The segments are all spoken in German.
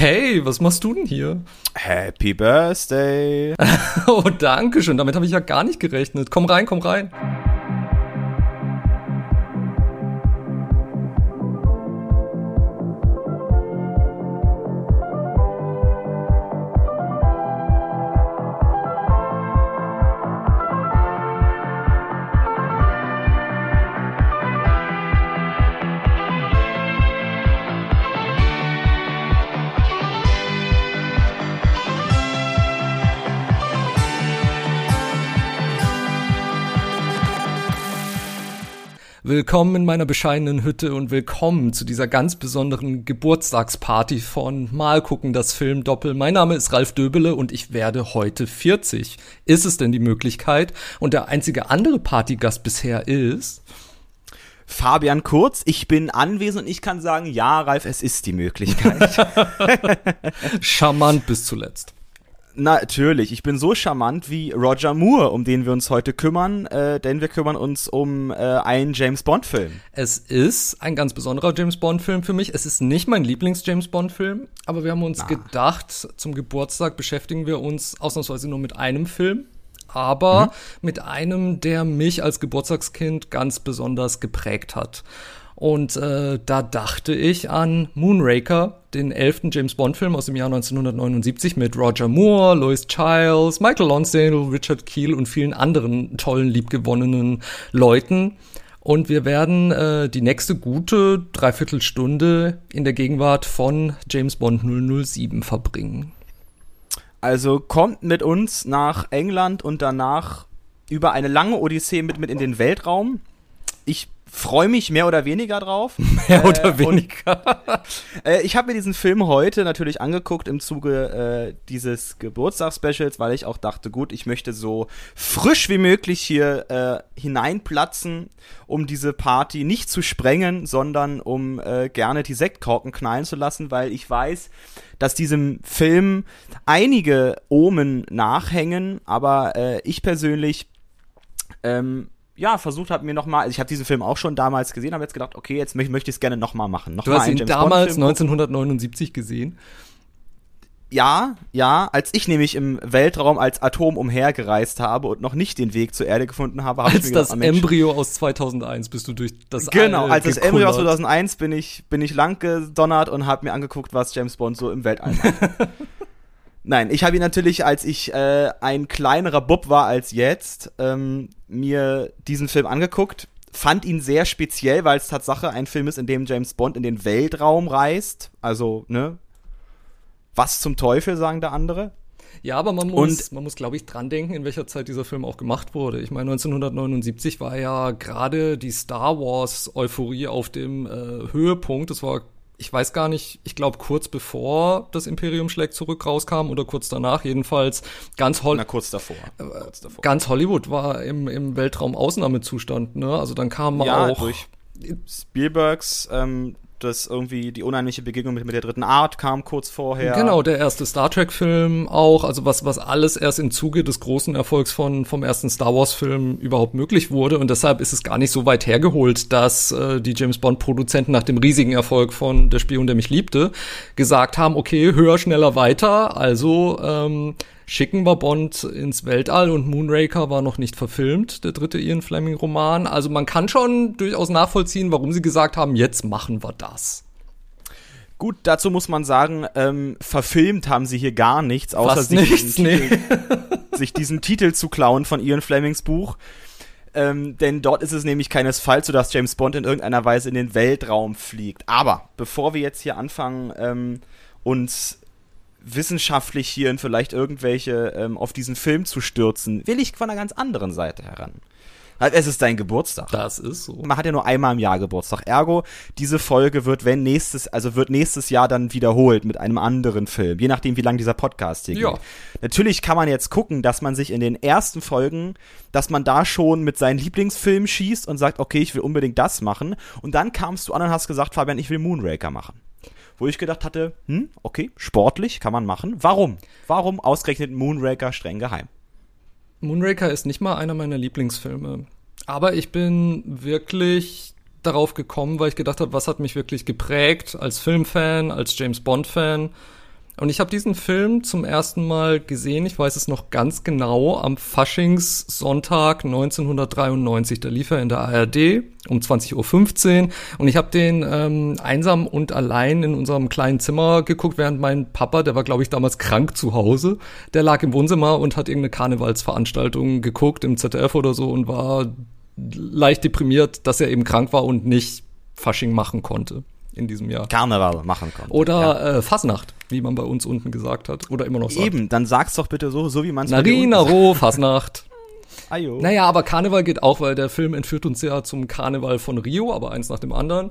Hey, was machst du denn hier? Happy Birthday. oh, danke schön. Damit habe ich ja gar nicht gerechnet. Komm rein, komm rein. Willkommen in meiner bescheidenen Hütte und willkommen zu dieser ganz besonderen Geburtstagsparty von Mal gucken das Film Doppel. Mein Name ist Ralf Döbele und ich werde heute 40. Ist es denn die Möglichkeit? Und der einzige andere Partygast bisher ist Fabian Kurz, ich bin anwesend und ich kann sagen, ja, Ralf, es ist die Möglichkeit. Charmant bis zuletzt. Natürlich, ich bin so charmant wie Roger Moore, um den wir uns heute kümmern, äh, denn wir kümmern uns um äh, einen James Bond-Film. Es ist ein ganz besonderer James Bond-Film für mich. Es ist nicht mein Lieblings-James Bond-Film, aber wir haben uns Na. gedacht, zum Geburtstag beschäftigen wir uns ausnahmsweise nur mit einem Film, aber mhm. mit einem, der mich als Geburtstagskind ganz besonders geprägt hat. Und äh, da dachte ich an Moonraker, den elften James Bond-Film aus dem Jahr 1979 mit Roger Moore, Lois Childs, Michael Lonsdale, Richard Keel und vielen anderen tollen, liebgewonnenen Leuten. Und wir werden äh, die nächste gute Dreiviertelstunde in der Gegenwart von James Bond 007 verbringen. Also kommt mit uns nach England und danach über eine lange Odyssee mit, mit in den Weltraum. Ich freue mich mehr oder weniger drauf. Mehr äh, oder weniger. Und, äh, ich habe mir diesen Film heute natürlich angeguckt im Zuge äh, dieses Geburtstagsspecials, weil ich auch dachte, gut, ich möchte so frisch wie möglich hier äh, hineinplatzen, um diese Party nicht zu sprengen, sondern um äh, gerne die Sektkorken knallen zu lassen, weil ich weiß, dass diesem Film einige Omen nachhängen, aber äh, ich persönlich ähm, ja, versucht habe, mir nochmal, also ich habe diesen Film auch schon damals gesehen, habe jetzt gedacht, okay, jetzt möchte ich es gerne nochmal machen. Noch du hast ihn James damals 1979 gesehen? Ja, ja, als ich nämlich im Weltraum als Atom umhergereist habe und noch nicht den Weg zur Erde gefunden habe, habe ich mir gedacht, das Mensch, Embryo aus 2001 bist du durch das Genau, als das Embryo aus 2001 bin ich bin ich lang gedonnert und habe mir angeguckt, was James Bond so im Weltall macht. Nein, ich habe ihn natürlich, als ich äh, ein kleinerer Bub war als jetzt, ähm, mir diesen Film angeguckt, fand ihn sehr speziell, weil es Tatsache ein Film ist, in dem James Bond in den Weltraum reist. Also, ne? Was zum Teufel, sagen da andere? Ja, aber man muss, man muss, glaube ich, dran denken, in welcher Zeit dieser Film auch gemacht wurde. Ich meine, 1979 war ja gerade die Star Wars Euphorie auf dem äh, Höhepunkt. Das war ich weiß gar nicht, ich glaube kurz bevor das Imperium schlägt zurück rauskam oder kurz danach, jedenfalls ganz Hollywood. Na, kurz davor. Äh, kurz davor. Ganz Hollywood war im, im Weltraum Ausnahmezustand, ne? Also dann kam ja, auch. Durch Spielbergs ähm, dass irgendwie die unheimliche Begegnung mit, mit der dritten Art kam kurz vorher. Genau, der erste Star Trek-Film auch, also was, was alles erst im Zuge des großen Erfolgs von, vom ersten Star Wars-Film überhaupt möglich wurde. Und deshalb ist es gar nicht so weit hergeholt, dass äh, die James Bond-Produzenten nach dem riesigen Erfolg von Der Spion, der mich liebte, gesagt haben, okay, höher, schneller, weiter. Also ähm, schicken wir Bond ins Weltall und Moonraker war noch nicht verfilmt, der dritte Ian Fleming-Roman. Also man kann schon durchaus nachvollziehen, warum sie gesagt haben, jetzt machen wir das. Gut, dazu muss man sagen, ähm, verfilmt haben sie hier gar nichts, außer Fast sich, nichts, diesen nee. Titel, sich diesen Titel zu klauen von Ian Flemings Buch. Ähm, denn dort ist es nämlich keinesfalls so, dass James Bond in irgendeiner Weise in den Weltraum fliegt. Aber bevor wir jetzt hier anfangen, ähm, uns wissenschaftlich hier in vielleicht irgendwelche ähm, auf diesen Film zu stürzen, will ich von einer ganz anderen Seite heran. Es ist dein Geburtstag. Das ist so. Man hat ja nur einmal im Jahr Geburtstag. Ergo, diese Folge wird, wenn nächstes, also wird nächstes Jahr dann wiederholt mit einem anderen Film. Je nachdem, wie lang dieser Podcast hier ja. geht. Natürlich kann man jetzt gucken, dass man sich in den ersten Folgen, dass man da schon mit seinen Lieblingsfilmen schießt und sagt, okay, ich will unbedingt das machen. Und dann kamst du an und hast gesagt, Fabian, ich will Moonraker machen wo ich gedacht hatte, hm, okay, sportlich kann man machen. Warum? Warum ausgerechnet Moonraker streng geheim? Moonraker ist nicht mal einer meiner Lieblingsfilme. Aber ich bin wirklich darauf gekommen, weil ich gedacht habe, was hat mich wirklich geprägt als Filmfan, als James Bond-Fan. Und ich habe diesen Film zum ersten Mal gesehen, ich weiß es noch ganz genau, am Faschingssonntag 1993. Da lief er in der ARD um 20.15 Uhr. Und ich habe den ähm, einsam und allein in unserem kleinen Zimmer geguckt, während mein Papa, der war, glaube ich, damals krank zu Hause, der lag im Wohnzimmer und hat irgendeine Karnevalsveranstaltung geguckt im ZDF oder so und war leicht deprimiert, dass er eben krank war und nicht Fasching machen konnte in diesem Jahr. Karneval machen konnte. Oder ja. äh, Fasnacht, wie man bei uns unten gesagt hat. Oder immer noch sagt. Eben, dann sag's doch bitte so, so wie man es Narinaro, Fasnacht. Ayo. Naja, aber Karneval geht auch, weil der Film entführt uns ja zum Karneval von Rio, aber eins nach dem anderen.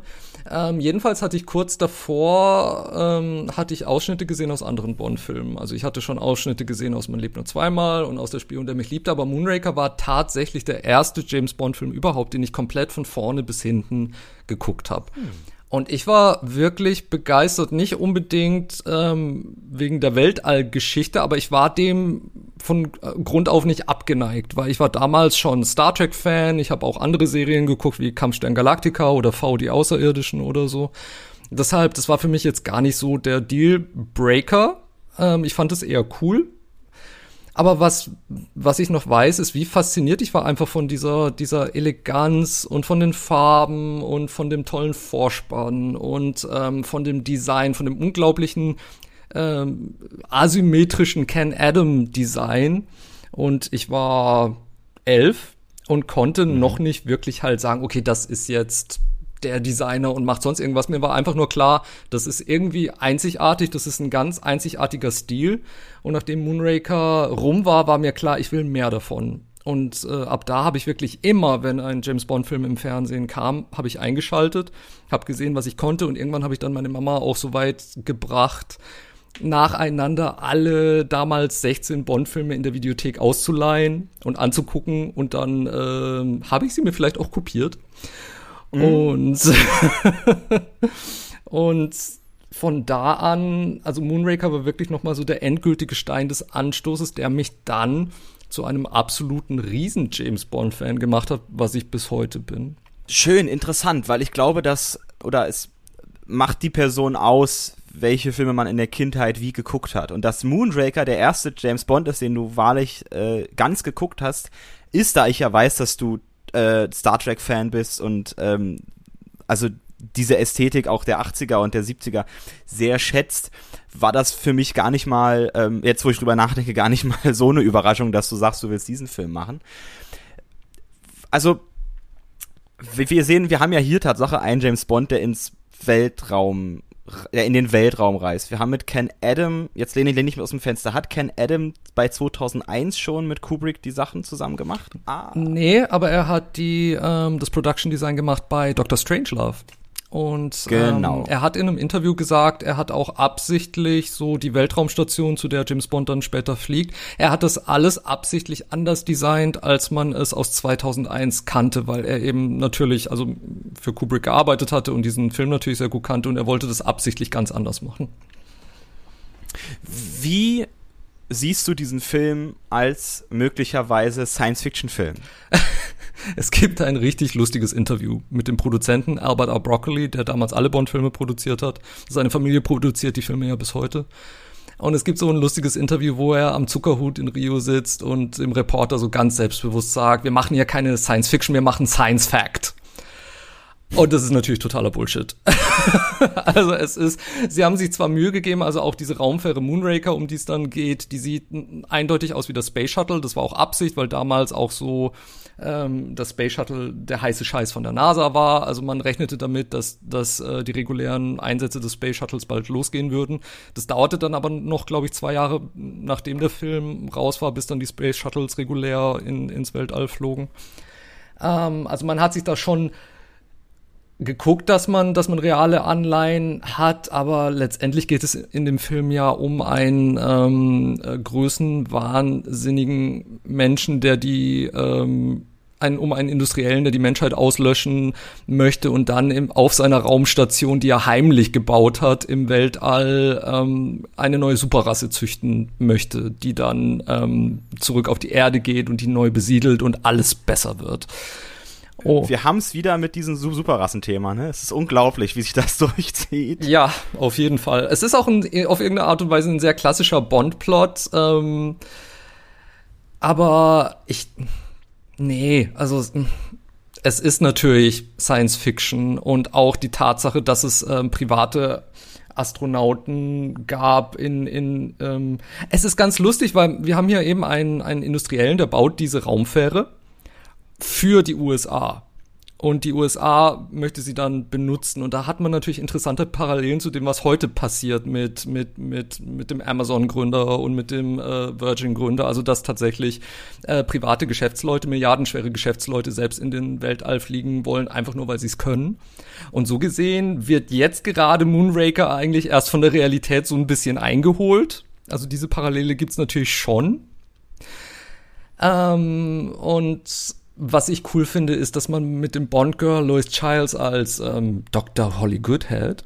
Ähm, jedenfalls hatte ich kurz davor, ähm, hatte ich Ausschnitte gesehen aus anderen Bond-Filmen. Also ich hatte schon Ausschnitte gesehen aus Man lebt nur zweimal und aus Der Spion, der mich liebte, aber Moonraker war tatsächlich der erste James Bond-Film überhaupt, den ich komplett von vorne bis hinten geguckt habe. Hm. Und ich war wirklich begeistert, nicht unbedingt ähm, wegen der Weltallgeschichte, aber ich war dem von äh, Grund auf nicht abgeneigt, weil ich war damals schon Star Trek-Fan, ich habe auch andere Serien geguckt, wie Kampfstern Galactica oder V, die Außerirdischen oder so. Deshalb, das war für mich jetzt gar nicht so der Deal-Breaker. Ähm, ich fand es eher cool, aber was, was ich noch weiß, ist, wie fasziniert ich war einfach von dieser, dieser Eleganz und von den Farben und von dem tollen Vorspann und ähm, von dem Design, von dem unglaublichen ähm, asymmetrischen Ken Adam Design. Und ich war elf und konnte mhm. noch nicht wirklich halt sagen, okay, das ist jetzt der Designer und macht sonst irgendwas. Mir war einfach nur klar, das ist irgendwie einzigartig, das ist ein ganz einzigartiger Stil. Und nachdem Moonraker rum war, war mir klar, ich will mehr davon. Und äh, ab da habe ich wirklich immer, wenn ein James Bond-Film im Fernsehen kam, habe ich eingeschaltet, habe gesehen, was ich konnte und irgendwann habe ich dann meine Mama auch so weit gebracht, nacheinander alle damals 16 Bond-Filme in der Videothek auszuleihen und anzugucken und dann äh, habe ich sie mir vielleicht auch kopiert Mhm. Und, und von da an, also Moonraker war wirklich nochmal so der endgültige Stein des Anstoßes, der mich dann zu einem absoluten Riesen-James Bond-Fan gemacht hat, was ich bis heute bin. Schön, interessant, weil ich glaube, dass, oder es macht die Person aus, welche Filme man in der Kindheit wie geguckt hat. Und dass Moonraker der erste James Bond ist, den du wahrlich äh, ganz geguckt hast, ist, da ich ja weiß, dass du äh, Star Trek-Fan bist und ähm, also diese Ästhetik auch der 80er und der 70er sehr schätzt, war das für mich gar nicht mal, ähm, jetzt wo ich drüber nachdenke, gar nicht mal so eine Überraschung, dass du sagst, du willst diesen Film machen. Also, wir sehen, wir haben ja hier Tatsache einen James Bond, der ins Weltraum in den Weltraum reist. Wir haben mit Ken Adam, jetzt lehne ich nicht mehr aus dem Fenster, hat Ken Adam bei 2001 schon mit Kubrick die Sachen zusammen gemacht? Ah. Nee, aber er hat die, ähm, das Production Design gemacht bei Dr. Strangelove. Und genau. ähm, er hat in einem Interview gesagt, er hat auch absichtlich so die Weltraumstation, zu der James Bond dann später fliegt, er hat das alles absichtlich anders designt, als man es aus 2001 kannte, weil er eben natürlich also für Kubrick gearbeitet hatte und diesen Film natürlich sehr gut kannte und er wollte das absichtlich ganz anders machen. Wie siehst du diesen Film als möglicherweise Science-Fiction-Film? Es gibt ein richtig lustiges Interview mit dem Produzenten Albert R. Broccoli, der damals alle Bond-Filme produziert hat. Seine Familie produziert die Filme ja bis heute. Und es gibt so ein lustiges Interview, wo er am Zuckerhut in Rio sitzt und dem Reporter so ganz selbstbewusst sagt, wir machen ja keine Science Fiction, wir machen Science Fact. Und das ist natürlich totaler Bullshit. also es ist, sie haben sich zwar Mühe gegeben, also auch diese Raumfähre Moonraker, um die es dann geht, die sieht eindeutig aus wie das Space Shuttle. Das war auch Absicht, weil damals auch so ähm, das Space Shuttle der heiße Scheiß von der NASA war. Also man rechnete damit, dass, dass äh, die regulären Einsätze des Space Shuttles bald losgehen würden. Das dauerte dann aber noch, glaube ich, zwei Jahre, nachdem der Film raus war, bis dann die Space Shuttles regulär in, ins Weltall flogen. Ähm, also man hat sich da schon geguckt, dass man, dass man reale Anleihen hat, aber letztendlich geht es in dem Film ja um einen ähm, äh, größenwahnsinnigen Menschen, der die ähm, ein, um einen Industriellen, der die Menschheit auslöschen möchte und dann im, auf seiner Raumstation, die er heimlich gebaut hat, im Weltall ähm, eine neue Superrasse züchten möchte, die dann ähm, zurück auf die Erde geht und die neu besiedelt und alles besser wird. Oh. Wir haben es wieder mit diesem Superrassenthema, ne? Es ist unglaublich, wie sich das durchzieht. Ja, auf jeden Fall. Es ist auch ein, auf irgendeine Art und Weise ein sehr klassischer Bond-Plot. Ähm, aber ich. Nee, also es ist natürlich Science Fiction und auch die Tatsache, dass es ähm, private Astronauten gab in, in ähm, es ist ganz lustig, weil wir haben hier eben einen, einen Industriellen, der baut diese Raumfähre für die USA und die USA möchte sie dann benutzen. Und da hat man natürlich interessante Parallelen zu dem, was heute passiert mit, mit, mit, mit dem Amazon-Gründer und mit dem äh, Virgin-Gründer. Also, dass tatsächlich äh, private Geschäftsleute, milliardenschwere Geschäftsleute selbst in den Weltall fliegen wollen, einfach nur, weil sie es können. Und so gesehen wird jetzt gerade Moonraker eigentlich erst von der Realität so ein bisschen eingeholt. Also diese Parallele gibt's natürlich schon. Ähm, und was ich cool finde, ist, dass man mit dem Bond-Girl Lois Childs als ähm, Dr. Holly Goodhead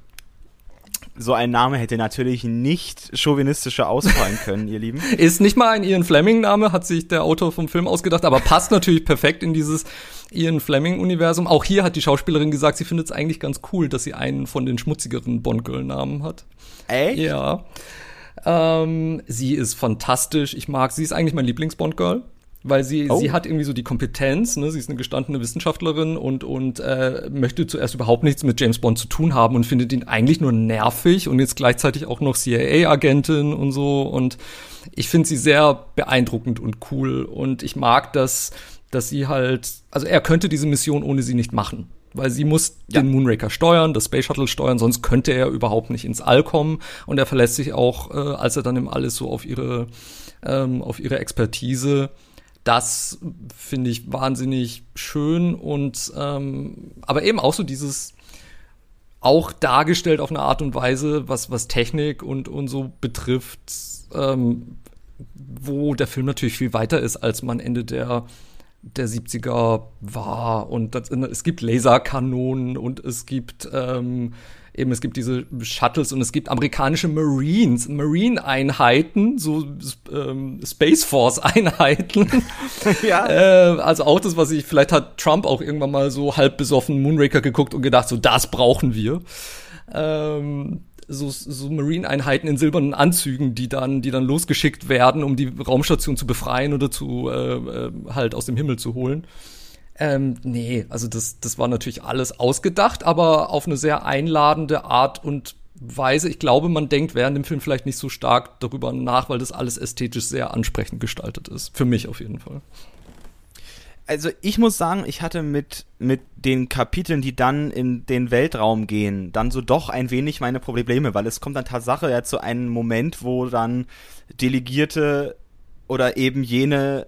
so ein Name hätte natürlich nicht chauvinistischer ausfallen können, ihr Lieben. Ist nicht mal ein Ian Fleming-Name, hat sich der Autor vom Film ausgedacht, aber passt natürlich perfekt in dieses Ian Fleming-Universum. Auch hier hat die Schauspielerin gesagt, sie findet es eigentlich ganz cool, dass sie einen von den schmutzigeren Bond-Girl-Namen hat. Echt? Ja. Ähm, sie ist fantastisch. Ich mag, sie ist eigentlich mein Lieblings-Bond-Girl weil sie, oh. sie hat irgendwie so die Kompetenz, ne? sie ist eine gestandene Wissenschaftlerin und, und äh, möchte zuerst überhaupt nichts mit James Bond zu tun haben und findet ihn eigentlich nur nervig und jetzt gleichzeitig auch noch CIA-Agentin und so und ich finde sie sehr beeindruckend und cool und ich mag das, dass sie halt, also er könnte diese Mission ohne sie nicht machen. Weil sie muss ja. den Moonraker steuern, das Space Shuttle steuern, sonst könnte er überhaupt nicht ins All kommen. Und er verlässt sich auch, äh, als er dann im All ist, so auf ihre, ähm, auf ihre Expertise das finde ich wahnsinnig schön und ähm, aber eben auch so dieses auch dargestellt auf eine Art und Weise, was was Technik und und so betrifft, ähm, wo der Film natürlich viel weiter ist, als man Ende der der 70er war. Und das, es gibt Laserkanonen und es gibt ähm, eben es gibt diese Shuttles und es gibt amerikanische Marines, Marine-Einheiten, so ähm, Space Force-Einheiten. ja. Äh, also auch das, was ich, vielleicht hat Trump auch irgendwann mal so halb besoffen Moonraker geguckt und gedacht, so das brauchen wir. Ähm, so, so Marine-Einheiten in silbernen Anzügen, die dann, die dann losgeschickt werden, um die Raumstation zu befreien oder zu äh, äh halt aus dem Himmel zu holen. Ähm, nee, also das, das war natürlich alles ausgedacht, aber auf eine sehr einladende Art und Weise. Ich glaube, man denkt während dem Film vielleicht nicht so stark darüber nach, weil das alles ästhetisch sehr ansprechend gestaltet ist. Für mich auf jeden Fall. Also ich muss sagen, ich hatte mit, mit den Kapiteln, die dann in den Weltraum gehen, dann so doch ein wenig meine Probleme, weil es kommt dann Tatsache ja zu einem Moment, wo dann Delegierte oder eben jene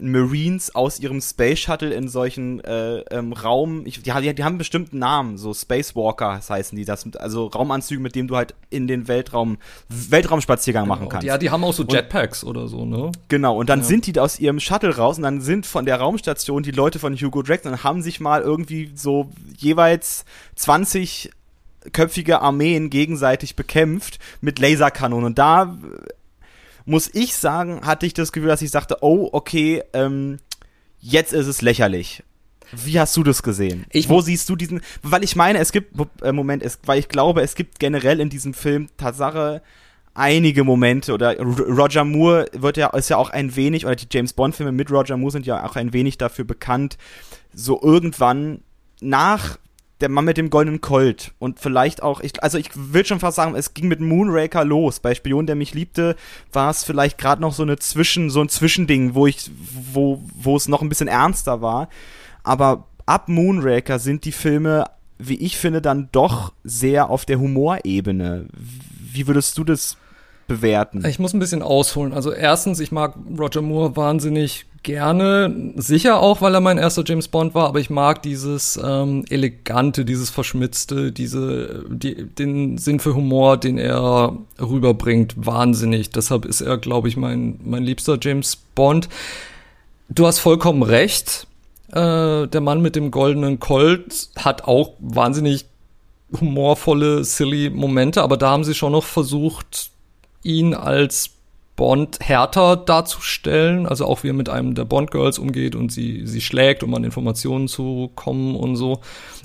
Marines aus ihrem Space Shuttle in solchen äh, ähm, Raum, ich, die, die, die haben einen bestimmten Namen, so Spacewalker heißen die, das, also Raumanzüge, mit dem du halt in den Weltraum, Weltraumspaziergang genau. machen kannst. Ja, die haben auch so Jetpacks und, oder so, ne? Genau, und dann ja. sind die aus ihrem Shuttle raus und dann sind von der Raumstation die Leute von Hugo Drax und haben sich mal irgendwie so jeweils 20 köpfige Armeen gegenseitig bekämpft mit Laserkanonen. Und da muss ich sagen, hatte ich das Gefühl, dass ich sagte, oh, okay, ähm, jetzt ist es lächerlich. Wie hast du das gesehen? Ich, Wo siehst du diesen? Weil ich meine, es gibt äh, Moment, es, weil ich glaube, es gibt generell in diesem Film Tatsache einige Momente oder Roger Moore wird ja ist ja auch ein wenig oder die James Bond Filme mit Roger Moore sind ja auch ein wenig dafür bekannt, so irgendwann nach der Mann mit dem goldenen Colt und vielleicht auch, ich, also ich will schon fast sagen, es ging mit Moonraker los. Bei Spion, der mich liebte, war es vielleicht gerade noch so eine Zwischen, so ein Zwischending, wo ich, wo, wo es noch ein bisschen ernster war. Aber ab Moonraker sind die Filme, wie ich finde, dann doch sehr auf der Humorebene. Wie würdest du das bewerten? Ich muss ein bisschen ausholen. Also erstens, ich mag Roger Moore wahnsinnig gerne, sicher auch, weil er mein erster James Bond war, aber ich mag dieses ähm, elegante, dieses verschmitzte, diese die, den Sinn für Humor, den er rüberbringt, wahnsinnig. Deshalb ist er, glaube ich, mein mein liebster James Bond. Du hast vollkommen recht. Äh, der Mann mit dem goldenen Colt hat auch wahnsinnig humorvolle, silly Momente, aber da haben sie schon noch versucht, ihn als Bond härter darzustellen, also auch wie er mit einem der Bond-Girls umgeht und sie, sie schlägt, um an Informationen zu kommen und so.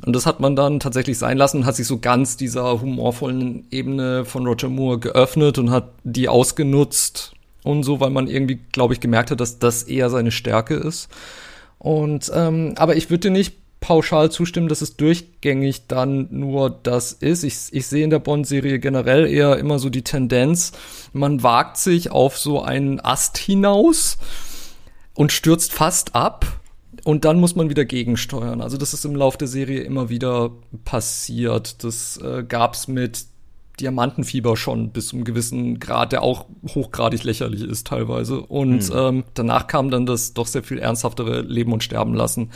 Und das hat man dann tatsächlich sein lassen und hat sich so ganz dieser humorvollen Ebene von Roger Moore geöffnet und hat die ausgenutzt und so, weil man irgendwie, glaube ich, gemerkt hat, dass das eher seine Stärke ist. Und ähm, aber ich würde nicht pauschal zustimmen, dass es durchgängig dann nur das ist. Ich, ich sehe in der Bond-Serie generell eher immer so die Tendenz, man wagt sich auf so einen Ast hinaus und stürzt fast ab und dann muss man wieder gegensteuern. Also das ist im Lauf der Serie immer wieder passiert. Das äh, gab's mit Diamantenfieber schon bis zu einem gewissen Grad, der auch hochgradig lächerlich ist teilweise. Und mhm. ähm, danach kam dann das doch sehr viel ernsthaftere Leben und Sterben lassen.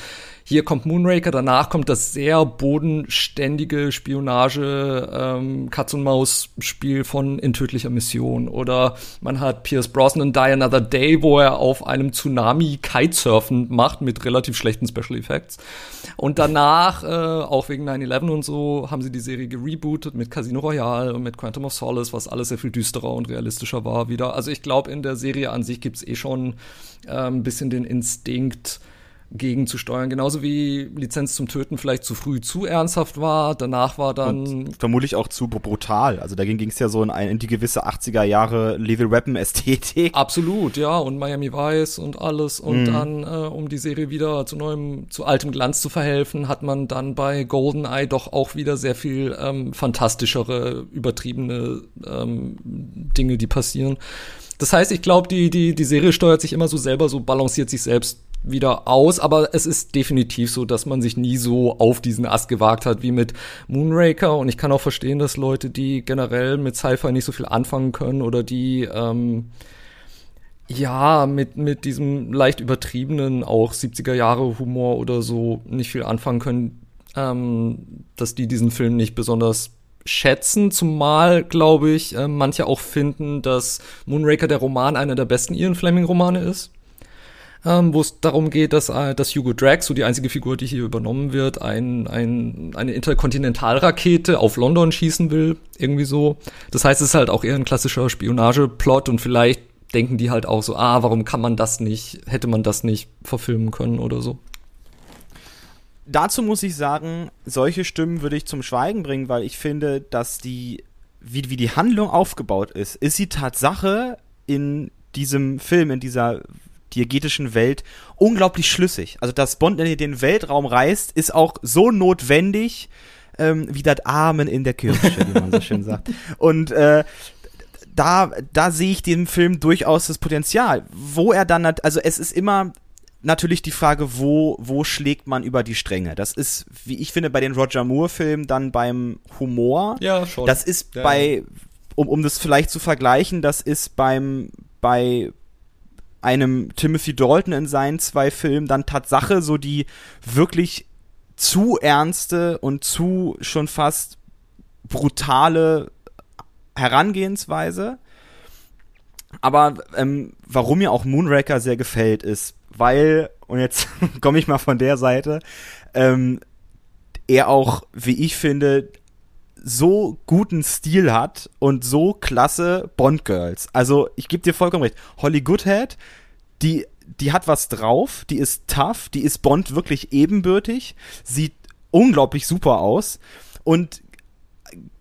Hier kommt Moonraker, danach kommt das sehr bodenständige Spionage ähm, Katz und Maus Spiel von In tödlicher Mission oder man hat Pierce Brosnan Die Another Day, wo er auf einem Tsunami Kitesurfen macht mit relativ schlechten Special Effects. Und danach, äh, auch wegen 9-11 und so, haben sie die Serie gerebootet mit Casino Royale und mit Quantum of Solace, was alles sehr viel düsterer und realistischer war wieder. Also ich glaube, in der Serie an sich gibt's eh schon äh, ein bisschen den Instinkt, gegenzusteuern. Genauso wie Lizenz zum Töten vielleicht zu früh zu ernsthaft war. Danach war dann. Und vermutlich auch zu brutal. Also dagegen ging es ja so in, ein, in, die gewisse 80er Jahre Lethal Weapon Ästhetik. Absolut, ja. Und Miami Vice und alles. Und mhm. dann, äh, um die Serie wieder zu neuem, zu altem Glanz zu verhelfen, hat man dann bei GoldenEye doch auch wieder sehr viel ähm, fantastischere, übertriebene ähm, Dinge, die passieren. Das heißt, ich glaube, die, die, die Serie steuert sich immer so selber, so balanciert sich selbst wieder aus, aber es ist definitiv so, dass man sich nie so auf diesen Ast gewagt hat wie mit Moonraker. Und ich kann auch verstehen, dass Leute, die generell mit Sci-Fi nicht so viel anfangen können oder die ähm, ja mit mit diesem leicht übertriebenen auch 70er Jahre Humor oder so nicht viel anfangen können, ähm, dass die diesen Film nicht besonders schätzen, zumal, glaube ich, äh, manche auch finden, dass Moonraker der Roman einer der besten Ian Fleming-Romane ist ähm, wo es darum geht, dass, äh, dass Hugo Drax, so die einzige Figur, die hier übernommen wird, ein, ein, eine Interkontinentalrakete auf London schießen will, irgendwie so. Das heißt, es ist halt auch eher ein klassischer Spionageplot und vielleicht denken die halt auch so, ah, warum kann man das nicht, hätte man das nicht verfilmen können oder so. Dazu muss ich sagen, solche Stimmen würde ich zum Schweigen bringen, weil ich finde, dass die, wie, wie die Handlung aufgebaut ist, ist die Tatsache in diesem Film, in dieser diegetischen Welt unglaublich schlüssig. Also, dass Bond in den Weltraum reist, ist auch so notwendig, ähm, wie das Amen in der Kirche, wie man so schön sagt. Und äh, da, da sehe ich dem Film durchaus das Potenzial. Wo er dann, also es ist immer natürlich die Frage, wo, wo schlägt man über die Stränge? Das ist, wie ich finde, bei den Roger Moore-Filmen dann beim Humor. Ja, schon. Das ist ja. bei, um, um das vielleicht zu vergleichen, das ist beim, bei einem Timothy Dalton in seinen zwei Filmen dann Tatsache so die wirklich zu ernste und zu schon fast brutale Herangehensweise. Aber ähm, warum mir auch Moonraker sehr gefällt, ist, weil, und jetzt komme ich mal von der Seite, ähm, er auch, wie ich finde, so guten Stil hat und so klasse Bond-Girls. Also, ich gebe dir vollkommen recht. Holly Goodhead, die, die hat was drauf, die ist tough, die ist Bond wirklich ebenbürtig, sieht unglaublich super aus und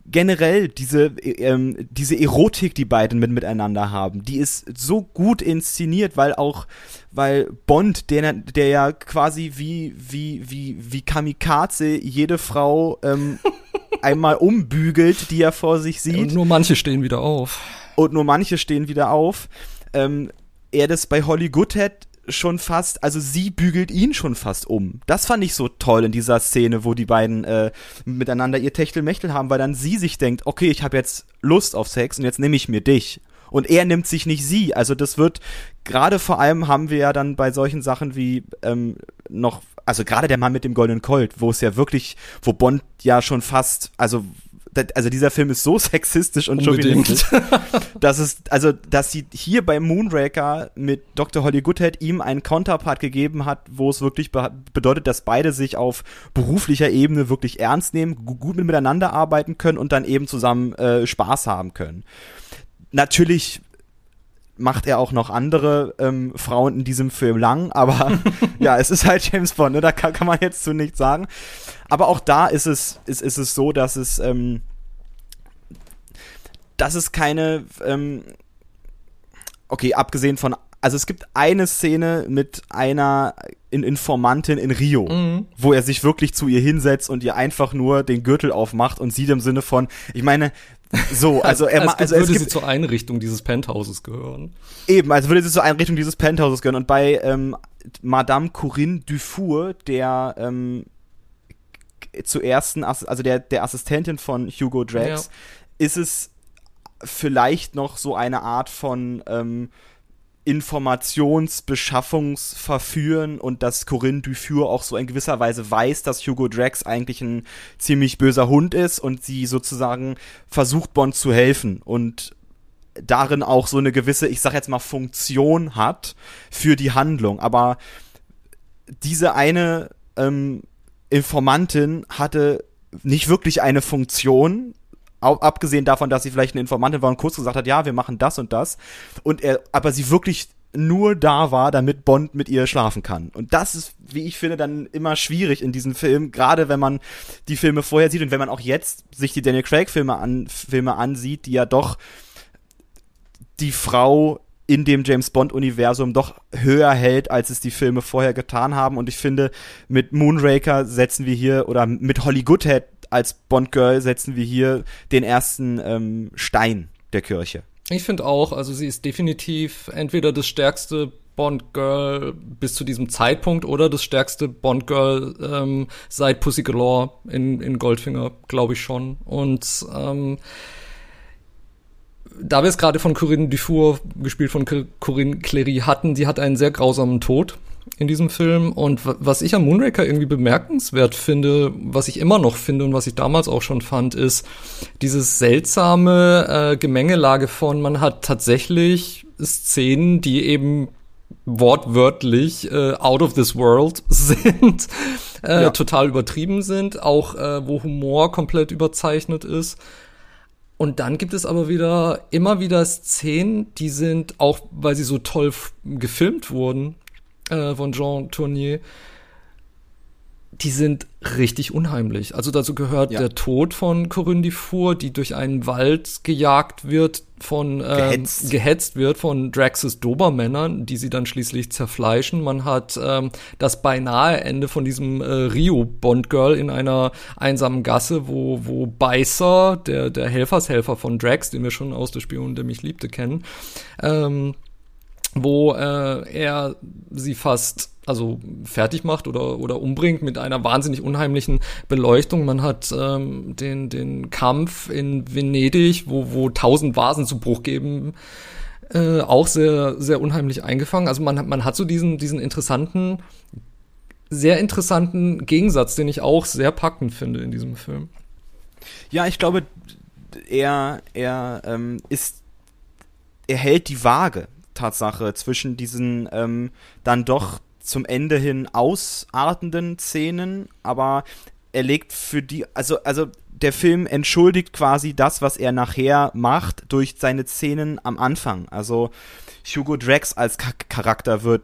generell diese, ähm, diese Erotik, die beiden mit, miteinander haben, die ist so gut inszeniert, weil auch, weil Bond, der, der ja quasi wie, wie, wie, wie Kamikaze jede Frau ähm, einmal umbügelt, die er vor sich sieht. Und nur manche stehen wieder auf. Und nur manche stehen wieder auf. Ähm, er das bei Holly Goodhead schon fast, also sie bügelt ihn schon fast um. Das fand ich so toll in dieser Szene, wo die beiden äh, miteinander ihr Techtelmechtel haben, weil dann sie sich denkt, okay, ich habe jetzt Lust auf Sex und jetzt nehme ich mir dich. Und er nimmt sich nicht sie. Also das wird, gerade vor allem haben wir ja dann bei solchen Sachen wie ähm, noch, also gerade der Mann mit dem goldenen Colt, wo es ja wirklich, wo Bond ja schon fast, also also dieser Film ist so sexistisch und chauvinistisch, dass es, also, dass sie hier bei Moonraker mit Dr. Holly Goodhead ihm einen Counterpart gegeben hat, wo es wirklich be bedeutet, dass beide sich auf beruflicher Ebene wirklich ernst nehmen, gut miteinander arbeiten können und dann eben zusammen äh, Spaß haben können. Natürlich macht er auch noch andere ähm, Frauen in diesem Film lang, aber ja, es ist halt James Bond, ne? da kann, kann man jetzt zu nichts sagen. Aber auch da ist es, ist, ist es so, dass es, ähm, dass es keine, ähm, okay, abgesehen von, also es gibt eine Szene mit einer Informantin in Rio, mhm. wo er sich wirklich zu ihr hinsetzt und ihr einfach nur den Gürtel aufmacht und sieht im Sinne von, ich meine, so, also er als, als also würde es gibt, sie zur Einrichtung dieses Penthauses gehören. Eben, also würde sie zur Einrichtung dieses Penthauses gehören. Und bei ähm, Madame Corinne Dufour, der ähm, zuerst, also der, der Assistentin von Hugo Drax, ja. ist es vielleicht noch so eine Art von ähm, Informationsbeschaffungsverführen und dass Corinne Dufour auch so in gewisser Weise weiß, dass Hugo Drax eigentlich ein ziemlich böser Hund ist und sie sozusagen versucht Bond zu helfen und darin auch so eine gewisse, ich sag jetzt mal, Funktion hat für die Handlung. Aber diese eine ähm, Informantin hatte nicht wirklich eine Funktion, abgesehen davon, dass sie vielleicht eine Informantin war und kurz gesagt hat, ja, wir machen das und das. Und er, aber sie wirklich nur da war, damit Bond mit ihr schlafen kann. Und das ist, wie ich finde, dann immer schwierig in diesem Film, gerade wenn man die Filme vorher sieht und wenn man auch jetzt sich die Daniel Craig Filme an Filme ansieht, die ja doch die Frau in dem James Bond Universum doch höher hält, als es die Filme vorher getan haben und ich finde mit Moonraker setzen wir hier oder mit Holly Goodhead als Bond-Girl setzen wir hier den ersten ähm, Stein der Kirche. Ich finde auch, also sie ist definitiv entweder das stärkste Bond-Girl bis zu diesem Zeitpunkt oder das stärkste Bond-Girl ähm, seit Pussy Galore in, in Goldfinger, glaube ich schon. Und ähm, da wir es gerade von Corinne Dufour, gespielt von Corinne Clery, hatten, die hat einen sehr grausamen Tod in diesem Film. Und was ich am Moonraker irgendwie bemerkenswert finde, was ich immer noch finde und was ich damals auch schon fand, ist dieses seltsame äh, Gemengelage von, man hat tatsächlich Szenen, die eben wortwörtlich äh, out of this world sind, äh, ja. total übertrieben sind, auch äh, wo Humor komplett überzeichnet ist. Und dann gibt es aber wieder immer wieder Szenen, die sind auch, weil sie so toll gefilmt wurden, äh, von Jean Tournier, die sind richtig unheimlich. Also dazu gehört ja. der Tod von Corinne Dufour, die durch einen Wald gejagt wird, von äh, gehetzt. gehetzt. wird von Draxes Dobermännern, die sie dann schließlich zerfleischen. Man hat ähm, das beinahe Ende von diesem äh, Rio Bond Girl in einer einsamen Gasse, wo wo Beißer, der der Helfershelfer von Drax, den wir schon aus der Spion, der mich liebte, kennen, ähm, wo äh, er sie fast also fertig macht oder oder umbringt mit einer wahnsinnig unheimlichen Beleuchtung. Man hat ähm, den den Kampf in Venedig, wo wo tausend Vasen zu Bruch geben, äh, auch sehr sehr unheimlich eingefangen. Also man hat man hat so diesen diesen interessanten sehr interessanten Gegensatz, den ich auch sehr packend finde in diesem Film. Ja, ich glaube, er er ähm, ist er hält die Waage Tatsache zwischen diesen ähm, dann doch zum Ende hin ausartenden Szenen, aber er legt für die, also, also der Film entschuldigt quasi das, was er nachher macht, durch seine Szenen am Anfang. Also Hugo Drax als Charakter wird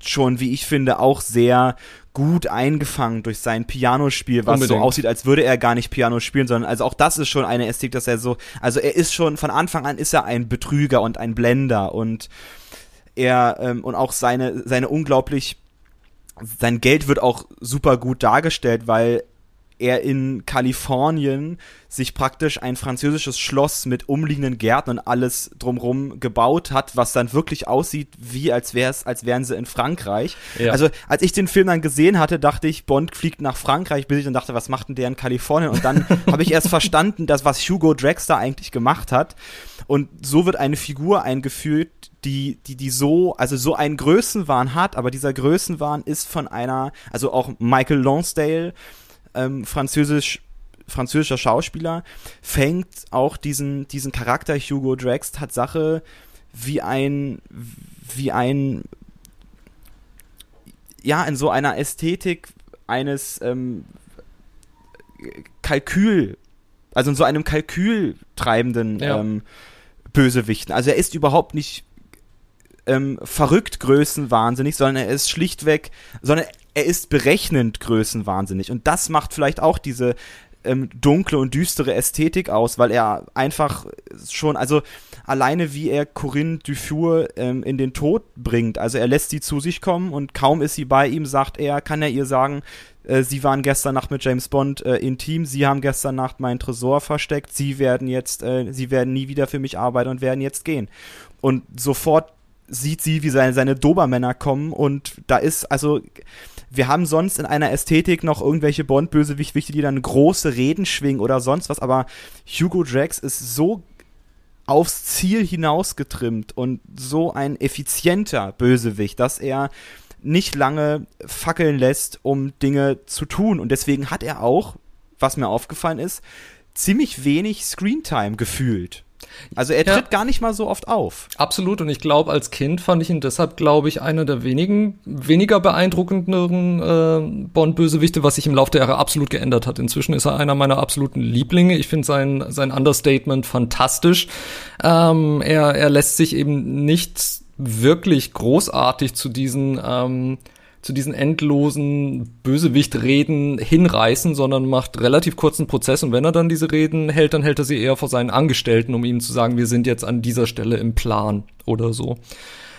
schon, wie ich finde, auch sehr gut eingefangen durch sein Pianospiel, was Unbedingt. so aussieht, als würde er gar nicht Piano spielen, sondern also auch das ist schon eine Ästhetik, dass er so, also er ist schon von Anfang an ist er ein Betrüger und ein Blender und er ähm, und auch seine seine unglaublich sein Geld wird auch super gut dargestellt, weil er in Kalifornien sich praktisch ein französisches Schloss mit umliegenden Gärten und alles drumrum gebaut hat, was dann wirklich aussieht, wie als wäre es, als wären sie in Frankreich. Ja. Also als ich den Film dann gesehen hatte, dachte ich, Bond fliegt nach Frankreich, bis ich dann dachte, was macht denn der in Kalifornien? Und dann habe ich erst verstanden, dass was Hugo da eigentlich gemacht hat. Und so wird eine Figur eingeführt, die, die, die so, also so einen Größenwahn hat, aber dieser Größenwahn ist von einer, also auch Michael Lonsdale, ähm, französisch französischer Schauspieler, fängt auch diesen, diesen Charakter Hugo Drax Tatsache wie ein, wie ein, ja, in so einer Ästhetik eines ähm, Kalkül, also in so einem Kalkül treibenden ja. ähm, Bösewichten. Also er ist überhaupt nicht ähm, verrückt größenwahnsinnig, sondern er ist schlichtweg, sondern er ist berechnend größenwahnsinnig. Und das macht vielleicht auch diese ähm, dunkle und düstere Ästhetik aus, weil er einfach schon, also alleine wie er Corinne Dufour ähm, in den Tod bringt. Also er lässt sie zu sich kommen und kaum ist sie bei ihm, sagt er, kann er ihr sagen, äh, sie waren gestern Nacht mit James Bond äh, intim, sie haben gestern Nacht meinen Tresor versteckt, sie werden jetzt, äh, sie werden nie wieder für mich arbeiten und werden jetzt gehen. Und sofort sieht sie, wie seine, seine Dobermänner kommen und da ist, also wir haben sonst in einer Ästhetik noch irgendwelche Bond-Bösewichte, die dann große Reden schwingen oder sonst was, aber Hugo Drax ist so aufs Ziel hinausgetrimmt und so ein effizienter Bösewicht, dass er nicht lange fackeln lässt, um Dinge zu tun. Und deswegen hat er auch, was mir aufgefallen ist, ziemlich wenig Screentime gefühlt. Also er tritt ja. gar nicht mal so oft auf. Absolut. Und ich glaube, als Kind fand ich ihn deshalb, glaube ich, einer der wenigen, weniger beeindruckenderen äh, Bond-Bösewichte, was sich im Laufe der Jahre absolut geändert hat. Inzwischen ist er einer meiner absoluten Lieblinge. Ich finde sein, sein Understatement fantastisch. Ähm, er, er lässt sich eben nicht wirklich großartig zu diesen ähm, zu diesen endlosen Bösewicht-Reden hinreißen, sondern macht relativ kurzen Prozess und wenn er dann diese Reden hält, dann hält er sie eher vor seinen Angestellten, um ihnen zu sagen, wir sind jetzt an dieser Stelle im Plan oder so.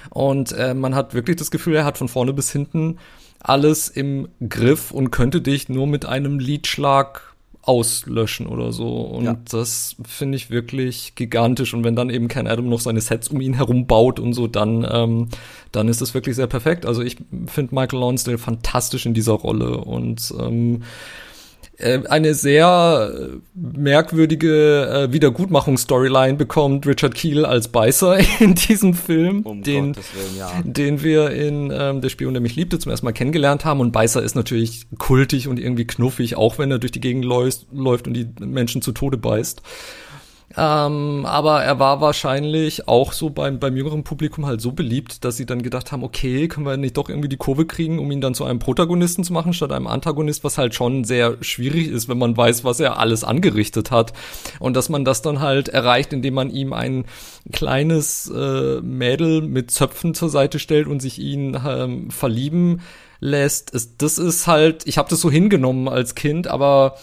Und äh, man hat wirklich das Gefühl, er hat von vorne bis hinten alles im Griff und könnte dich nur mit einem Liedschlag auslöschen oder so. Und ja. das finde ich wirklich gigantisch. Und wenn dann eben Ken Adam noch seine Sets um ihn herum baut und so, dann, ähm, dann ist das wirklich sehr perfekt. Also ich finde Michael Lonsdale fantastisch in dieser Rolle und ähm, äh, eine sehr äh, merkwürdige äh, Wiedergutmachungsstoryline bekommt Richard Keel als Beißer in diesem Film, um den, Willen, ja. den wir in ähm, Der Spion, der mich liebte, zum ersten Mal kennengelernt haben. Und Beißer ist natürlich kultig und irgendwie knuffig, auch wenn er durch die Gegend läuft, läuft und die Menschen zu Tode beißt. Ähm, aber er war wahrscheinlich auch so beim, beim jüngeren Publikum halt so beliebt, dass sie dann gedacht haben, okay, können wir nicht doch irgendwie die Kurve kriegen, um ihn dann zu einem Protagonisten zu machen, statt einem Antagonist, was halt schon sehr schwierig ist, wenn man weiß, was er alles angerichtet hat. Und dass man das dann halt erreicht, indem man ihm ein kleines äh, Mädel mit Zöpfen zur Seite stellt und sich ihn ähm, verlieben lässt. Das ist halt, ich habe das so hingenommen als Kind, aber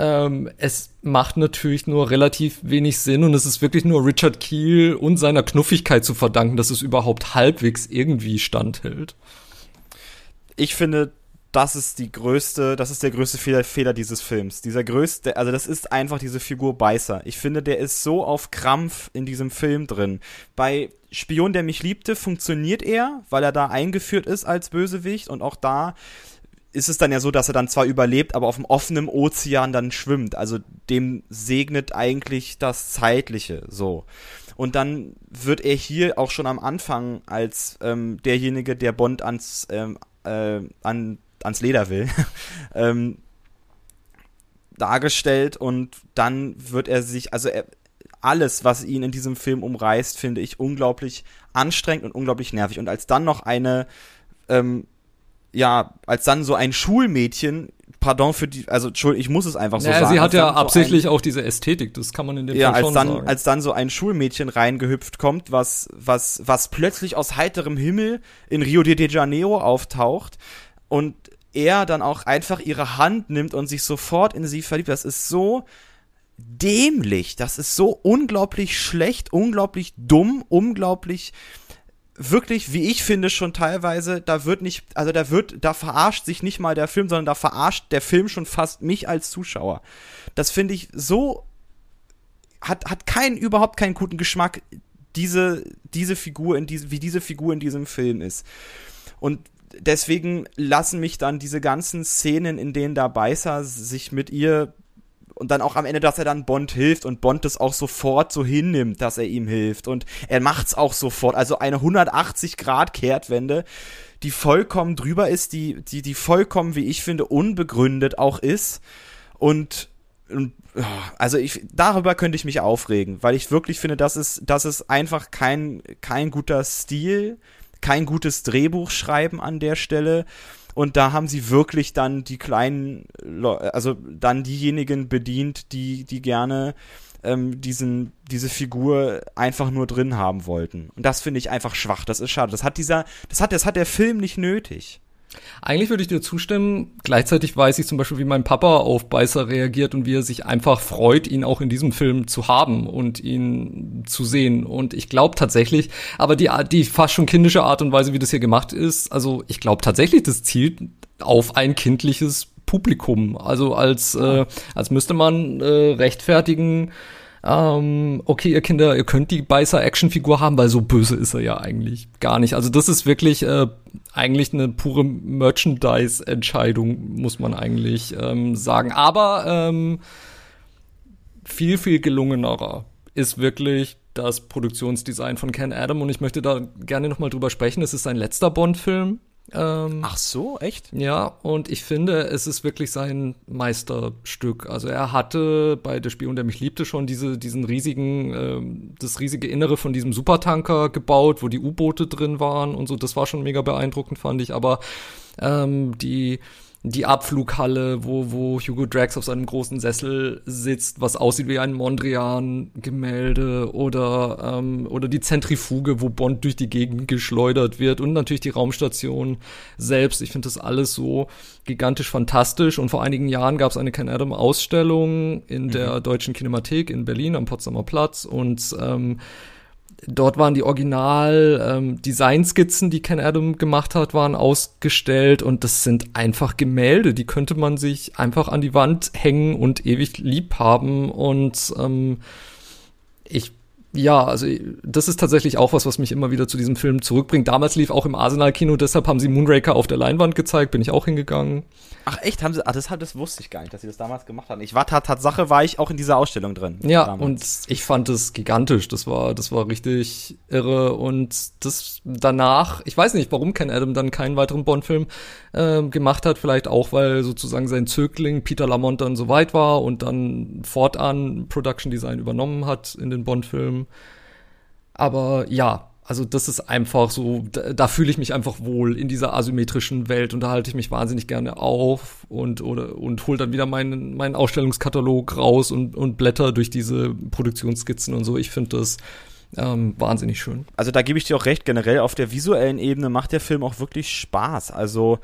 ähm, es macht natürlich nur relativ wenig Sinn und es ist wirklich nur Richard Keel und seiner Knuffigkeit zu verdanken, dass es überhaupt halbwegs irgendwie standhält. Ich finde, das ist die größte, das ist der größte Fehler, Fehler dieses Films. Dieser größte, also das ist einfach diese Figur Beißer. Ich finde, der ist so auf Krampf in diesem Film drin. Bei Spion, der mich liebte, funktioniert er, weil er da eingeführt ist als Bösewicht und auch da ist es dann ja so, dass er dann zwar überlebt, aber auf dem offenen Ozean dann schwimmt. Also dem segnet eigentlich das Zeitliche so. Und dann wird er hier auch schon am Anfang als ähm, derjenige, der Bond ans, ähm, äh, an, ans Leder will, ähm, dargestellt und dann wird er sich, also er, alles, was ihn in diesem Film umreißt, finde ich unglaublich anstrengend und unglaublich nervig. Und als dann noch eine ähm, ja, als dann so ein Schulmädchen, pardon für die, also ich muss es einfach so naja, sagen. Sie hat ja absichtlich so ein, auch diese Ästhetik, das kann man in dem ja, Fall schon dann, sagen. als dann so ein Schulmädchen reingehüpft kommt, was, was, was plötzlich aus heiterem Himmel in Rio de Janeiro auftaucht und er dann auch einfach ihre Hand nimmt und sich sofort in sie verliebt. Das ist so dämlich, das ist so unglaublich schlecht, unglaublich dumm, unglaublich wirklich, wie ich finde, schon teilweise, da wird nicht, also da wird, da verarscht sich nicht mal der Film, sondern da verarscht der Film schon fast mich als Zuschauer. Das finde ich so, hat, hat keinen, überhaupt keinen guten Geschmack, diese, diese Figur in diese, wie diese Figur in diesem Film ist. Und deswegen lassen mich dann diese ganzen Szenen, in denen da Beißer sich mit ihr und dann auch am Ende, dass er dann Bond hilft und Bond das auch sofort so hinnimmt, dass er ihm hilft und er macht's auch sofort. Also eine 180 Grad Kehrtwende, die vollkommen drüber ist, die, die, die vollkommen, wie ich finde, unbegründet auch ist und, und also ich, darüber könnte ich mich aufregen, weil ich wirklich finde, das ist, das ist einfach kein, kein guter Stil, kein gutes Drehbuch schreiben an der Stelle. Und da haben sie wirklich dann die kleinen, also dann diejenigen bedient, die, die gerne ähm, diesen, diese Figur einfach nur drin haben wollten. Und das finde ich einfach schwach. Das ist schade. Das hat dieser, das hat, das hat der Film nicht nötig. Eigentlich würde ich dir zustimmen. Gleichzeitig weiß ich zum Beispiel, wie mein Papa auf Beißer reagiert und wie er sich einfach freut, ihn auch in diesem Film zu haben und ihn zu sehen. Und ich glaube tatsächlich, aber die, die fast schon kindische Art und Weise, wie das hier gemacht ist, also ich glaube tatsächlich, das zielt auf ein kindliches Publikum. Also als, äh, als müsste man äh, rechtfertigen, ähm, okay, ihr Kinder, ihr könnt die Beißer-Actionfigur haben, weil so böse ist er ja eigentlich gar nicht. Also das ist wirklich äh, eigentlich eine pure Merchandise-Entscheidung, muss man eigentlich ähm, sagen. Aber ähm, viel, viel gelungenerer ist wirklich das Produktionsdesign von Ken Adam und ich möchte da gerne nochmal drüber sprechen. Es ist sein letzter Bond-Film. Ähm, Ach so, echt? Ja, und ich finde, es ist wirklich sein Meisterstück. Also er hatte bei Der Spion, der mich liebte, schon diese, diesen riesigen, ähm, das riesige Innere von diesem Supertanker gebaut, wo die U-Boote drin waren und so. Das war schon mega beeindruckend, fand ich. Aber ähm, die die Abflughalle, wo, wo Hugo Drax auf seinem großen Sessel sitzt, was aussieht wie ein Mondrian-Gemälde oder, ähm, oder die Zentrifuge, wo Bond durch die Gegend geschleudert wird und natürlich die Raumstation selbst. Ich finde das alles so gigantisch fantastisch und vor einigen Jahren gab es eine Ken Adam Ausstellung in mhm. der Deutschen Kinemathek in Berlin am Potsdamer Platz und ähm, Dort waren die Original-Designskizzen, ähm, die Ken Adam gemacht hat, waren ausgestellt und das sind einfach Gemälde, die könnte man sich einfach an die Wand hängen und ewig lieb haben und ähm, ich ja, also das ist tatsächlich auch was, was mich immer wieder zu diesem Film zurückbringt. Damals lief auch im Arsenal-Kino, deshalb haben sie Moonraker auf der Leinwand gezeigt, bin ich auch hingegangen. Ach echt, haben sie, ach, das, das wusste ich gar nicht, dass sie das damals gemacht haben. Ich war Tatsache, war ich auch in dieser Ausstellung drin. Ja, damals. und ich fand es gigantisch, das war, das war richtig irre und das danach, ich weiß nicht, warum Ken Adam dann keinen weiteren Bond-Film äh, gemacht hat, vielleicht auch, weil sozusagen sein Zögling Peter Lamont dann so weit war und dann fortan Production Design übernommen hat in den Bond-Filmen. Aber ja, also das ist einfach so, da, da fühle ich mich einfach wohl in dieser asymmetrischen Welt und da halte ich mich wahnsinnig gerne auf und oder und hol dann wieder meinen meinen Ausstellungskatalog raus und und blätter durch diese Produktionsskizzen und so. Ich finde das ähm, wahnsinnig schön. Also da gebe ich dir auch recht. Generell auf der visuellen Ebene macht der Film auch wirklich Spaß. Also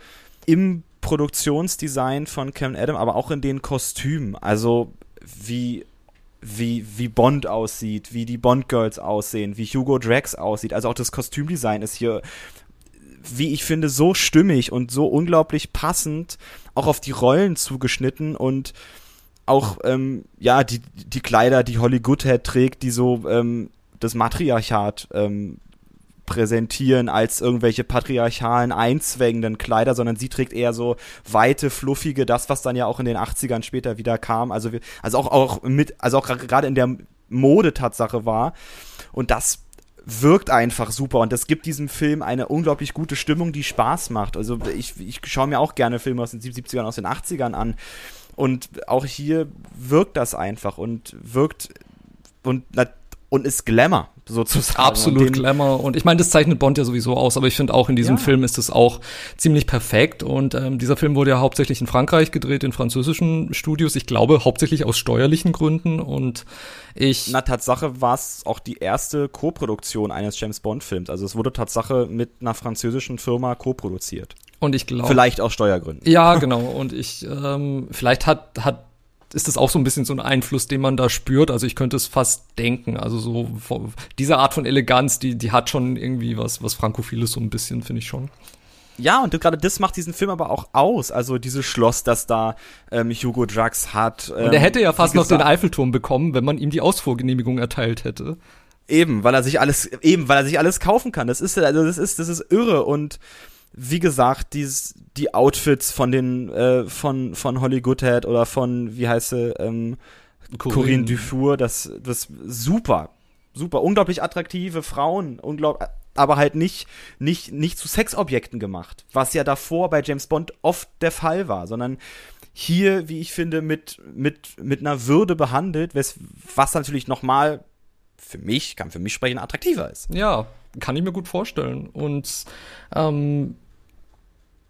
im Produktionsdesign von Kevin Adam, aber auch in den Kostümen. Also wie wie, wie Bond aussieht, wie die Bond-Girls aussehen, wie Hugo Drax aussieht. Also auch das Kostümdesign ist hier, wie ich finde, so stimmig und so unglaublich passend, auch auf die Rollen zugeschnitten und auch, ähm, ja, die, die Kleider, die Holly Goodhead trägt, die so ähm, das Matriarchat ähm, präsentieren als irgendwelche patriarchalen, einzwängenden Kleider, sondern sie trägt eher so weite, fluffige, das, was dann ja auch in den 80ern später wieder kam. Also, wir, also auch, auch mit, also auch gerade in der Modetatsache war. Und das wirkt einfach super und das gibt diesem Film eine unglaublich gute Stimmung, die Spaß macht. Also ich, ich schaue mir auch gerne Filme aus den 70ern, aus den 80ern an. Und auch hier wirkt das einfach und wirkt und, und ist Glamour sozusagen. Absolut und Glamour. Und ich meine, das zeichnet Bond ja sowieso aus, aber ich finde auch in diesem ja. Film ist es auch ziemlich perfekt. Und ähm, dieser Film wurde ja hauptsächlich in Frankreich gedreht, in französischen Studios. Ich glaube, hauptsächlich aus steuerlichen Gründen. Und ich. Na, Tatsache war es auch die erste Co-Produktion eines James Bond-Films. Also es wurde Tatsache mit einer französischen Firma co-produziert. Und ich glaube. Vielleicht aus Steuergründen. Ja, genau. Und ich, ähm, vielleicht hat, hat ist das auch so ein bisschen so ein Einfluss, den man da spürt. Also ich könnte es fast denken. Also so diese Art von Eleganz, die, die hat schon irgendwie was, was Frankophiles so ein bisschen, finde ich schon. Ja, und gerade das macht diesen Film aber auch aus. Also dieses Schloss, das da ähm, Hugo Drax hat. Ähm, und er hätte ja fast noch den Eiffelturm bekommen, wenn man ihm die Ausfuhrgenehmigung erteilt hätte. Eben, weil er sich alles, eben, weil er sich alles kaufen kann. Das ist, also das ist, das ist irre und wie gesagt, dies, die Outfits von den, äh, von, von Holly Goodhead oder von, wie heißt sie, ähm, Corinne. Corinne Dufour, das, das super, super, unglaublich attraktive Frauen, unglaublich, aber halt nicht, nicht, nicht zu Sexobjekten gemacht, was ja davor bei James Bond oft der Fall war, sondern hier, wie ich finde, mit, mit, mit einer Würde behandelt, was, was natürlich nochmal für mich, kann für mich sprechen, attraktiver ist. Ja, kann ich mir gut vorstellen. Und ähm,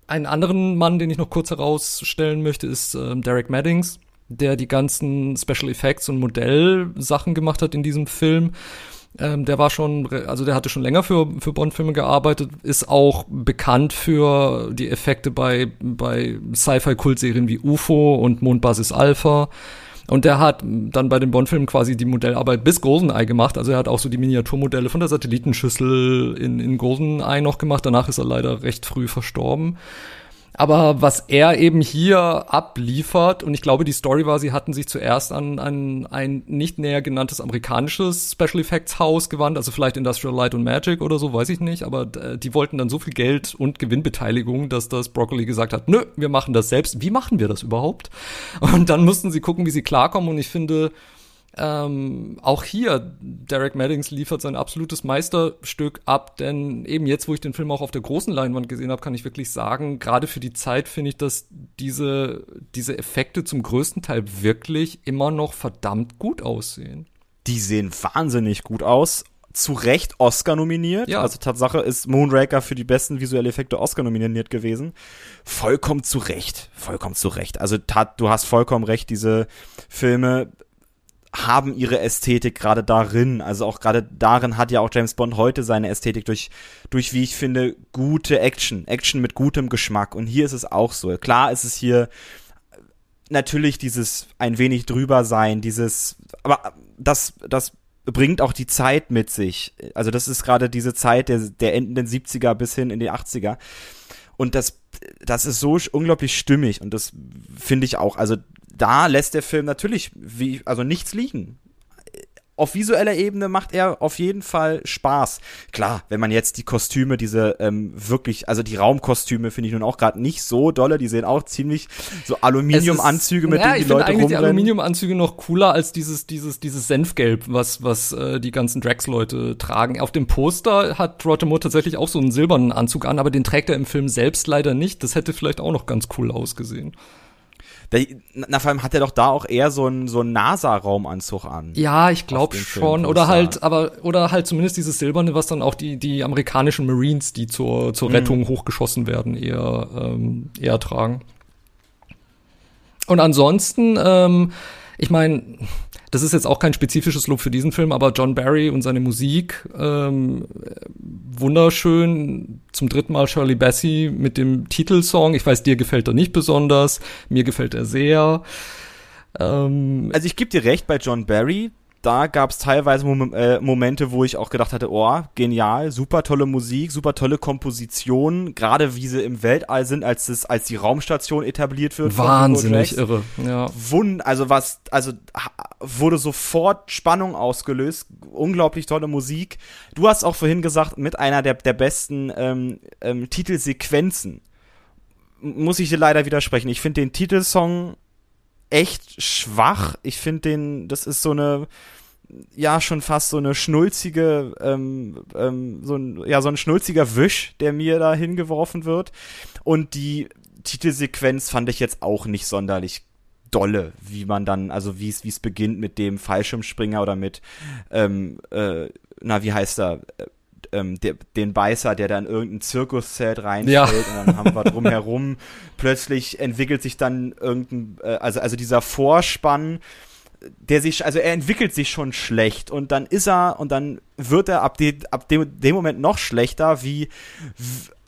einen anderen Mann, den ich noch kurz herausstellen möchte, ist ähm, Derek Maddings. der die ganzen Special Effects und Modellsachen gemacht hat in diesem Film. Ähm, der war schon, also der hatte schon länger für, für Bond-Filme gearbeitet, ist auch bekannt für die Effekte bei, bei Sci-Fi-Kultserien wie UFO und Mondbasis Alpha. Und der hat dann bei den Bond-Filmen quasi die Modellarbeit bis GoldenEye gemacht. Also er hat auch so die Miniaturmodelle von der Satellitenschüssel in, in GoldenEye noch gemacht. Danach ist er leider recht früh verstorben. Aber was er eben hier abliefert, und ich glaube, die Story war, sie hatten sich zuerst an, an ein nicht näher genanntes amerikanisches Special Effects Haus gewandt, also vielleicht Industrial Light und Magic oder so, weiß ich nicht, aber äh, die wollten dann so viel Geld und Gewinnbeteiligung, dass das Broccoli gesagt hat, nö, wir machen das selbst. Wie machen wir das überhaupt? Und dann mussten sie gucken, wie sie klarkommen, und ich finde, ähm, auch hier, Derek Maddings liefert sein absolutes Meisterstück ab, denn eben jetzt, wo ich den Film auch auf der großen Leinwand gesehen habe, kann ich wirklich sagen, gerade für die Zeit finde ich, dass diese, diese Effekte zum größten Teil wirklich immer noch verdammt gut aussehen. Die sehen wahnsinnig gut aus. Zu Recht Oscar nominiert. Ja. Also Tatsache ist Moonraker für die besten visuelle Effekte Oscar nominiert gewesen. Vollkommen zu Recht. Vollkommen zu Recht. Also tat, du hast vollkommen recht, diese Filme haben ihre Ästhetik gerade darin. Also auch gerade darin hat ja auch James Bond heute seine Ästhetik durch, durch, wie ich finde, gute Action. Action mit gutem Geschmack. Und hier ist es auch so. Klar ist es hier natürlich dieses ein wenig drüber sein, dieses, aber das, das bringt auch die Zeit mit sich. Also das ist gerade diese Zeit der, der endenden 70er bis hin in die 80er. Und das, das ist so unglaublich stimmig und das finde ich auch. Also da lässt der Film natürlich wie, also nichts liegen. Auf visueller Ebene macht er auf jeden Fall Spaß. Klar, wenn man jetzt die Kostüme, diese ähm, wirklich, also die Raumkostüme finde ich nun auch gerade nicht so dolle. Die sehen auch ziemlich so Aluminiumanzüge, mit ja, denen die Leute eigentlich rumrennen. die Aluminiumanzüge noch cooler als dieses dieses dieses Senfgelb, was was äh, die ganzen Drax-Leute tragen. Auf dem Poster hat Roger Moore tatsächlich auch so einen silbernen Anzug an, aber den trägt er im Film selbst leider nicht. Das hätte vielleicht auch noch ganz cool ausgesehen. Der, na, vor allem hat er doch da auch eher so einen so einen NASA-Raumanzug an. Ja, ich glaube schon. Oder halt, aber, oder halt zumindest dieses Silberne, was dann auch die, die amerikanischen Marines, die zur, zur mhm. Rettung hochgeschossen werden, eher, ähm, eher tragen. Und ansonsten, ähm, ich meine, das ist jetzt auch kein spezifisches Lob für diesen Film, aber John Barry und seine Musik, ähm, wunderschön. Zum dritten Mal Shirley Bassey mit dem Titelsong. Ich weiß, dir gefällt er nicht besonders, mir gefällt er sehr. Ähm, also ich gebe dir recht bei John Barry, da gab es teilweise Mom äh, Momente, wo ich auch gedacht hatte, oh, genial, super tolle Musik, super tolle Komposition, gerade wie sie im Weltall sind, als es als die Raumstation etabliert wird. Wahnsinnig irre, ja. Wund, also was, also wurde sofort Spannung ausgelöst, unglaublich tolle Musik. Du hast auch vorhin gesagt, mit einer der, der besten ähm, ähm, Titelsequenzen. Muss ich dir leider widersprechen. Ich finde den Titelsong echt schwach. Ich finde den, das ist so eine, ja schon fast so eine schnulzige, ähm, ähm, so ein, ja, so ein schnulziger Wisch, der mir da hingeworfen wird. Und die Titelsequenz fand ich jetzt auch nicht sonderlich dolle, wie man dann, also wie es wie es beginnt mit dem Fallschirmspringer oder mit, ähm, äh, na, wie heißt er? Ähm, der, den Beißer, der dann irgendein Zirkuszelt reinfällt ja. und dann haben wir drumherum. Plötzlich entwickelt sich dann irgendein, äh, also, also dieser Vorspann der sich, also er entwickelt sich schon schlecht und dann ist er und dann wird er ab, die, ab dem, dem Moment noch schlechter, wie,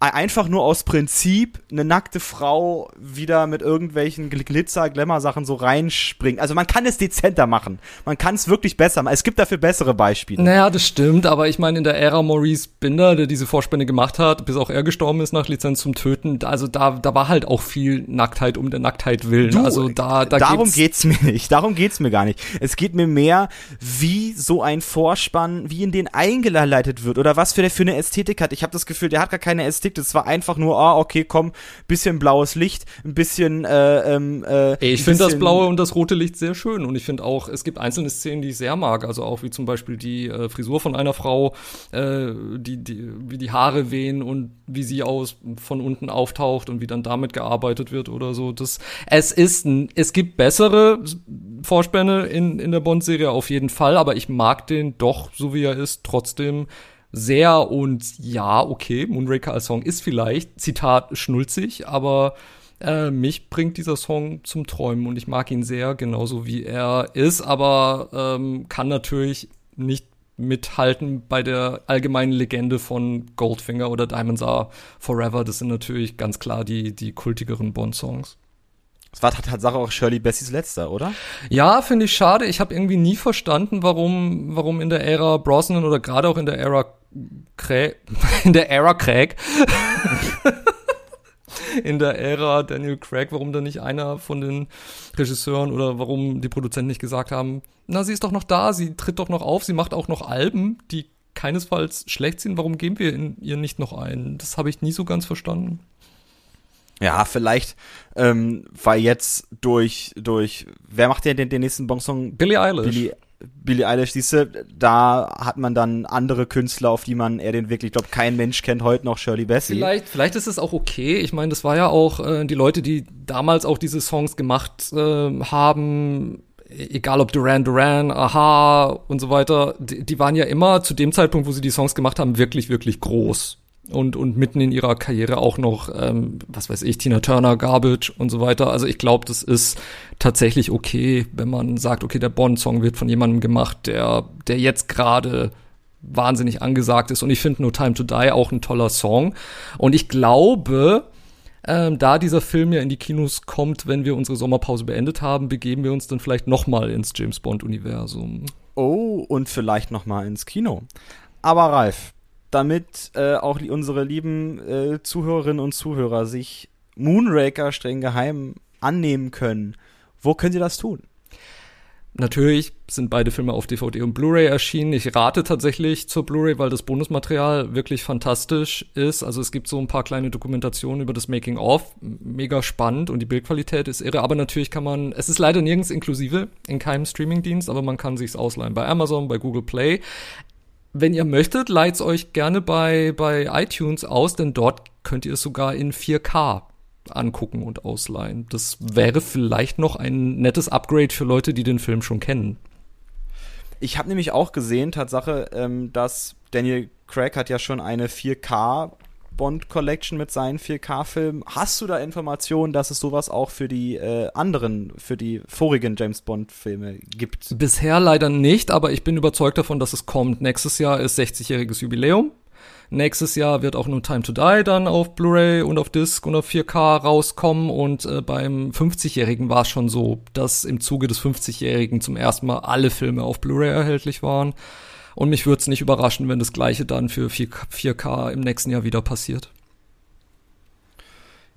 einfach nur aus Prinzip eine nackte Frau wieder mit irgendwelchen Glitzer-Glamour-Sachen so reinspringt. Also man kann es dezenter machen. Man kann es wirklich besser machen. Es gibt dafür bessere Beispiele. Naja, das stimmt, aber ich meine, in der Ära Maurice Binder, der diese Vorspende gemacht hat, bis auch er gestorben ist nach Lizenz zum Töten, also da, da war halt auch viel Nacktheit um der Nacktheit willen. Du, also da, da darum geht's, geht's mir nicht. Darum geht's mir gar nicht. Es geht mir mehr, wie so ein Vorspann, wie in den eingeleitet wird oder was für der für eine Ästhetik hat. Ich habe das Gefühl, der hat gar keine Ästhetik. Das war einfach nur, ah, okay, komm, bisschen blaues Licht, ein bisschen. Äh, ähm, äh, ich finde das blaue und das rote Licht sehr schön und ich finde auch, es gibt einzelne Szenen, die ich sehr mag. Also auch wie zum Beispiel die äh, Frisur von einer Frau, äh, die, die, wie die Haare wehen und wie sie aus von unten auftaucht und wie dann damit gearbeitet wird oder so. Das, es ist, es gibt bessere Vorspänne in, in der Bond-Serie auf jeden Fall, aber ich mag den doch, so wie er ist, trotzdem sehr und ja, okay, Moonraker als Song ist vielleicht, Zitat, schnulzig, aber Äh, mich bringt dieser Song zum Träumen und ich mag ihn sehr, genauso wie er ist, aber ähm, kann natürlich nicht mithalten bei der allgemeinen Legende von Goldfinger oder Diamonds Are Forever. Das sind natürlich ganz klar die, die kultigeren Bond-Songs. Das war Tatsache auch Shirley Bessies letzter, oder? Ja, finde ich schade. Ich habe irgendwie nie verstanden, warum, warum in der Ära Brosnan oder gerade auch in der Ära Craig, in der Ära Craig, in der Ära Daniel Craig, warum da nicht einer von den Regisseuren oder warum die Produzenten nicht gesagt haben, na, sie ist doch noch da, sie tritt doch noch auf, sie macht auch noch Alben, die keinesfalls schlecht sind, warum geben wir in ihr nicht noch ein? Das habe ich nie so ganz verstanden. Ja, vielleicht, ähm, weil jetzt durch, durch, wer macht denn den, den nächsten Bonsong? Billie Eilish. Billie, Billie Eilish, siehste, da hat man dann andere Künstler, auf die man eher den wirklich, glaube kein Mensch kennt heute noch Shirley Bassey. Vielleicht, vielleicht ist es auch okay. Ich meine, das war ja auch äh, die Leute, die damals auch diese Songs gemacht äh, haben, egal ob Duran Duran, Aha und so weiter, die, die waren ja immer zu dem Zeitpunkt, wo sie die Songs gemacht haben, wirklich, wirklich groß und, und mitten in ihrer Karriere auch noch, ähm, was weiß ich, Tina Turner, Garbage und so weiter. Also ich glaube, das ist tatsächlich okay, wenn man sagt, okay, der Bond-Song wird von jemandem gemacht, der, der jetzt gerade wahnsinnig angesagt ist. Und ich finde No Time to Die auch ein toller Song. Und ich glaube, ähm, da dieser Film ja in die Kinos kommt, wenn wir unsere Sommerpause beendet haben, begeben wir uns dann vielleicht noch mal ins James Bond Universum. Oh, und vielleicht noch mal ins Kino. Aber Ralf, damit äh, auch unsere lieben äh, Zuhörerinnen und Zuhörer sich Moonraker streng geheim annehmen können, wo können sie das tun? Natürlich sind beide Filme auf DVD und Blu-ray erschienen. Ich rate tatsächlich zur Blu-ray, weil das Bonusmaterial wirklich fantastisch ist. Also es gibt so ein paar kleine Dokumentationen über das Making of, mega spannend und die Bildqualität ist irre. Aber natürlich kann man, es ist leider nirgends inklusive in keinem Streamingdienst, aber man kann sich's ausleihen bei Amazon, bei Google Play wenn ihr möchtet, leiht's euch gerne bei, bei iTunes aus, denn dort könnt ihr es sogar in 4K angucken und ausleihen. Das wäre vielleicht noch ein nettes Upgrade für Leute, die den Film schon kennen. Ich habe nämlich auch gesehen, Tatsache, ähm, dass Daniel Craig hat ja schon eine 4K Bond Collection mit seinen 4K-Filmen. Hast du da Informationen, dass es sowas auch für die äh, anderen, für die vorigen James Bond-Filme gibt? Bisher leider nicht, aber ich bin überzeugt davon, dass es kommt. Nächstes Jahr ist 60-jähriges Jubiläum. Nächstes Jahr wird auch No Time to Die dann auf Blu-ray und auf Disc und auf 4K rauskommen und äh, beim 50-jährigen war es schon so, dass im Zuge des 50-jährigen zum ersten Mal alle Filme auf Blu-ray erhältlich waren. Und mich würde es nicht überraschen, wenn das gleiche dann für 4, k im nächsten Jahr wieder passiert.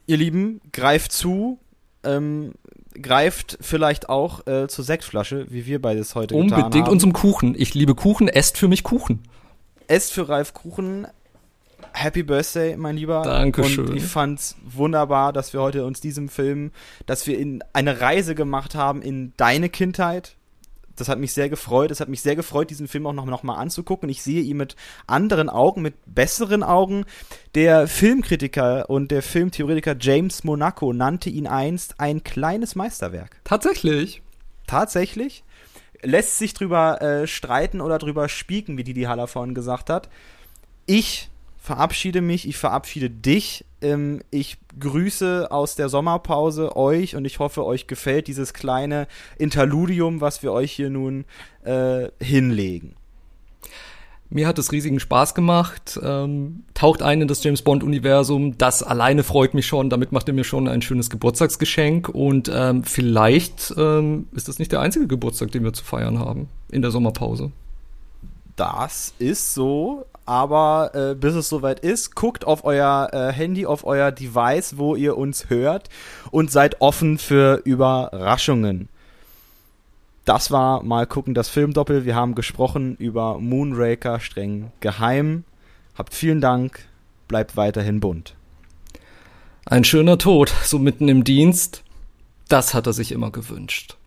Ihr Lieben, greift zu. Ähm, greift vielleicht auch äh, zur Sektflasche, wie wir beides heute Unbedingt getan haben. Unbedingt und zum Kuchen. Ich liebe Kuchen, esst für mich Kuchen. Esst für Ralf Kuchen. Happy Birthday, mein Lieber. Dankeschön. Und ich fand's wunderbar, dass wir heute uns diesem Film, dass wir in eine Reise gemacht haben in deine Kindheit, das hat mich sehr gefreut. Es hat mich sehr gefreut, diesen Film auch noch, noch mal anzugucken. Ich sehe ihn mit anderen Augen, mit besseren Augen. Der Filmkritiker und der Filmtheoretiker James Monaco nannte ihn einst ein kleines Meisterwerk. Tatsächlich. Tatsächlich. Lässt sich drüber äh, streiten oder drüber spieken, wie Didi Haller vorhin gesagt hat. Ich verabschiede mich, ich verabschiede dich. Ähm, ich grüße aus der Sommerpause euch und ich hoffe, euch gefällt dieses kleine Interludium, was wir euch hier nun äh, hinlegen. Mir hat es riesigen Spaß gemacht. Ähm, taucht ein in das James Bond Universum. Das alleine freut mich schon. Damit macht ihr mir schon ein schönes Geburtstagsgeschenk. Und ähm, vielleicht ähm, ist das nicht der einzige Geburtstag, den wir zu feiern haben in der Sommerpause. Das ist so aber äh, bis es soweit ist, guckt auf euer äh, Handy, auf euer Device, wo ihr uns hört und seid offen für Überraschungen. Das war mal gucken das Filmdoppel. Wir haben gesprochen über Moonraker streng geheim. Habt vielen Dank, bleibt weiterhin bunt. Ein schöner Tod, so mitten im Dienst. Das hat er sich immer gewünscht.